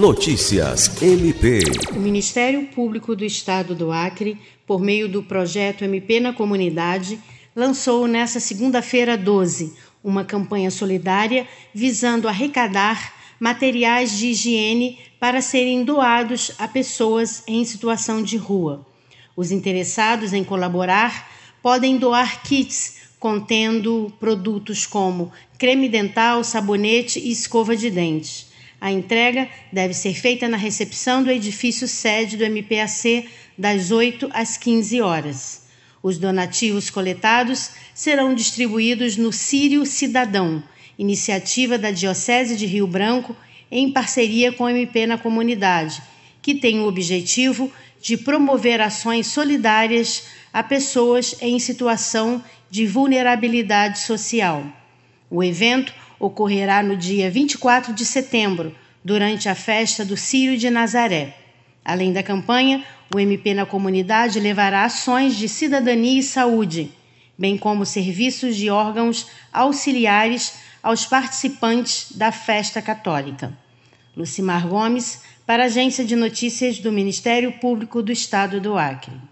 Notícias MP. O Ministério Público do Estado do Acre, por meio do projeto MP na Comunidade, lançou nesta segunda-feira 12 uma campanha solidária visando arrecadar materiais de higiene para serem doados a pessoas em situação de rua. Os interessados em colaborar podem doar kits contendo produtos como creme dental, sabonete e escova de dentes. A entrega deve ser feita na recepção do edifício sede do MPAC das 8 às 15 horas. Os donativos coletados serão distribuídos no Sírio Cidadão, iniciativa da Diocese de Rio Branco em parceria com o MP na comunidade, que tem o objetivo de promover ações solidárias a pessoas em situação de vulnerabilidade social. O evento ocorrerá no dia 24 de setembro, durante a festa do Círio de Nazaré. Além da campanha, o MP na comunidade levará ações de cidadania e saúde, bem como serviços de órgãos auxiliares aos participantes da festa católica. Lucimar Gomes, para a Agência de Notícias do Ministério Público do Estado do Acre.